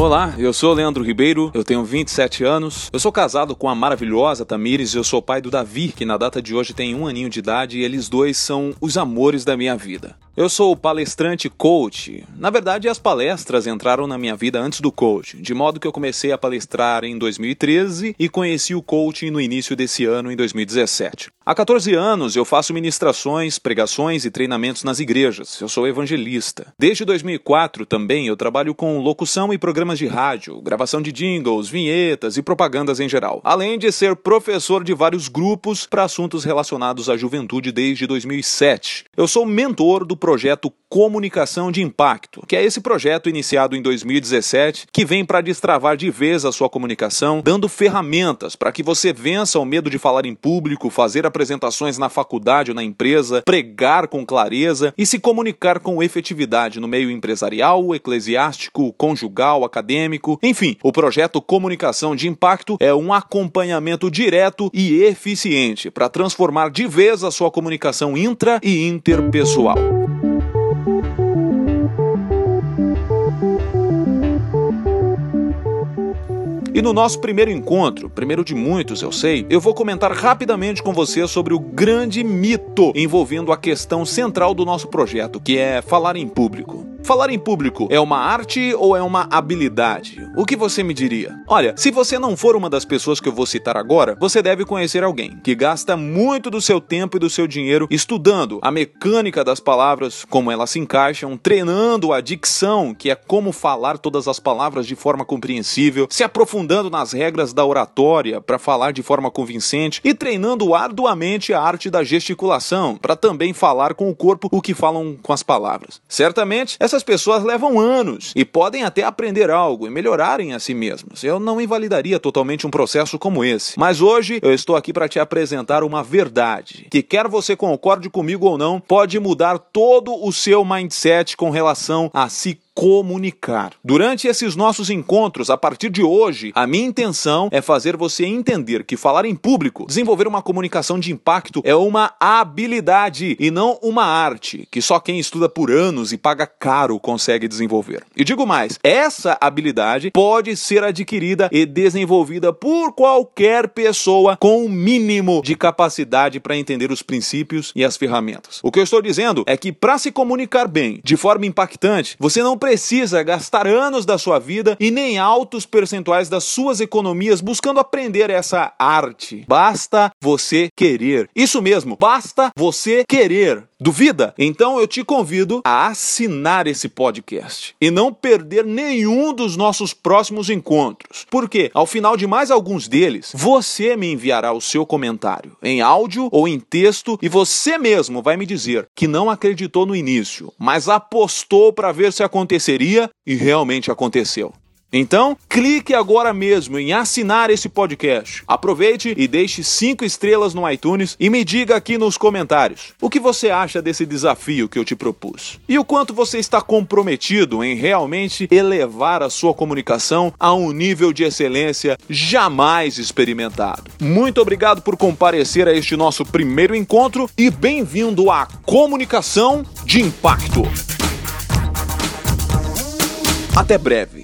Olá, eu sou Leandro Ribeiro, eu tenho 27 anos, eu sou casado com a maravilhosa Tamires e eu sou pai do Davi, que na data de hoje tem um aninho de idade e eles dois são os amores da minha vida. Eu sou palestrante coach. Na verdade, as palestras entraram na minha vida antes do coach, de modo que eu comecei a palestrar em 2013 e conheci o coaching no início desse ano, em 2017. Há 14 anos eu faço ministrações, pregações e treinamentos nas igrejas. Eu sou evangelista. Desde 2004 também eu trabalho com locução e programas de rádio, gravação de jingles, vinhetas e propagandas em geral. Além de ser professor de vários grupos para assuntos relacionados à juventude desde 2007. Eu sou mentor do projeto Comunicação de Impacto, que é esse projeto iniciado em 2017 que vem para destravar de vez a sua comunicação, dando ferramentas para que você vença o medo de falar em público, fazer apresentações na faculdade ou na empresa, pregar com clareza e se comunicar com efetividade no meio empresarial, eclesiástico, conjugal, acadêmico. Enfim, o projeto Comunicação de Impacto é um acompanhamento direto e eficiente para transformar de vez a sua comunicação intra e interpessoal. E no nosso primeiro encontro, primeiro de muitos, eu sei, eu vou comentar rapidamente com você sobre o grande mito envolvendo a questão central do nosso projeto, que é falar em público. Falar em público é uma arte ou é uma habilidade? O que você me diria? Olha, se você não for uma das pessoas que eu vou citar agora, você deve conhecer alguém que gasta muito do seu tempo e do seu dinheiro estudando a mecânica das palavras, como elas se encaixam, treinando a dicção, que é como falar todas as palavras de forma compreensível, se aprofundando nas regras da oratória para falar de forma convincente e treinando arduamente a arte da gesticulação para também falar com o corpo o que falam com as palavras. Certamente, essas pessoas levam anos e podem até aprender algo e melhorarem a si mesmas. Eu não invalidaria totalmente um processo como esse. Mas hoje eu estou aqui para te apresentar uma verdade que, quer você concorde comigo ou não, pode mudar todo o seu mindset com relação a se comunicar. Durante esses nossos encontros, a partir de hoje, a minha intenção é fazer você entender que falar em público, desenvolver uma comunicação de impacto é uma habilidade e não uma arte que só quem estuda por anos e paga caro consegue desenvolver. E digo mais, essa habilidade pode ser adquirida e desenvolvida por qualquer pessoa com o um mínimo de capacidade para entender os princípios e as ferramentas. O que eu estou dizendo é que para se comunicar bem, de forma impactante, você não precisa precisa gastar anos da sua vida e nem altos percentuais das suas economias buscando aprender essa arte. Basta você querer. Isso mesmo, basta você querer. Duvida? Então eu te convido a assinar esse podcast e não perder nenhum dos nossos próximos encontros. Porque, ao final de mais alguns deles, você me enviará o seu comentário em áudio ou em texto e você mesmo vai me dizer que não acreditou no início, mas apostou para ver se aconteceria aconteceria e realmente aconteceu. Então, clique agora mesmo em assinar esse podcast. Aproveite e deixe cinco estrelas no iTunes e me diga aqui nos comentários o que você acha desse desafio que eu te propus. E o quanto você está comprometido em realmente elevar a sua comunicação a um nível de excelência jamais experimentado. Muito obrigado por comparecer a este nosso primeiro encontro e bem-vindo à Comunicação de Impacto. Até breve.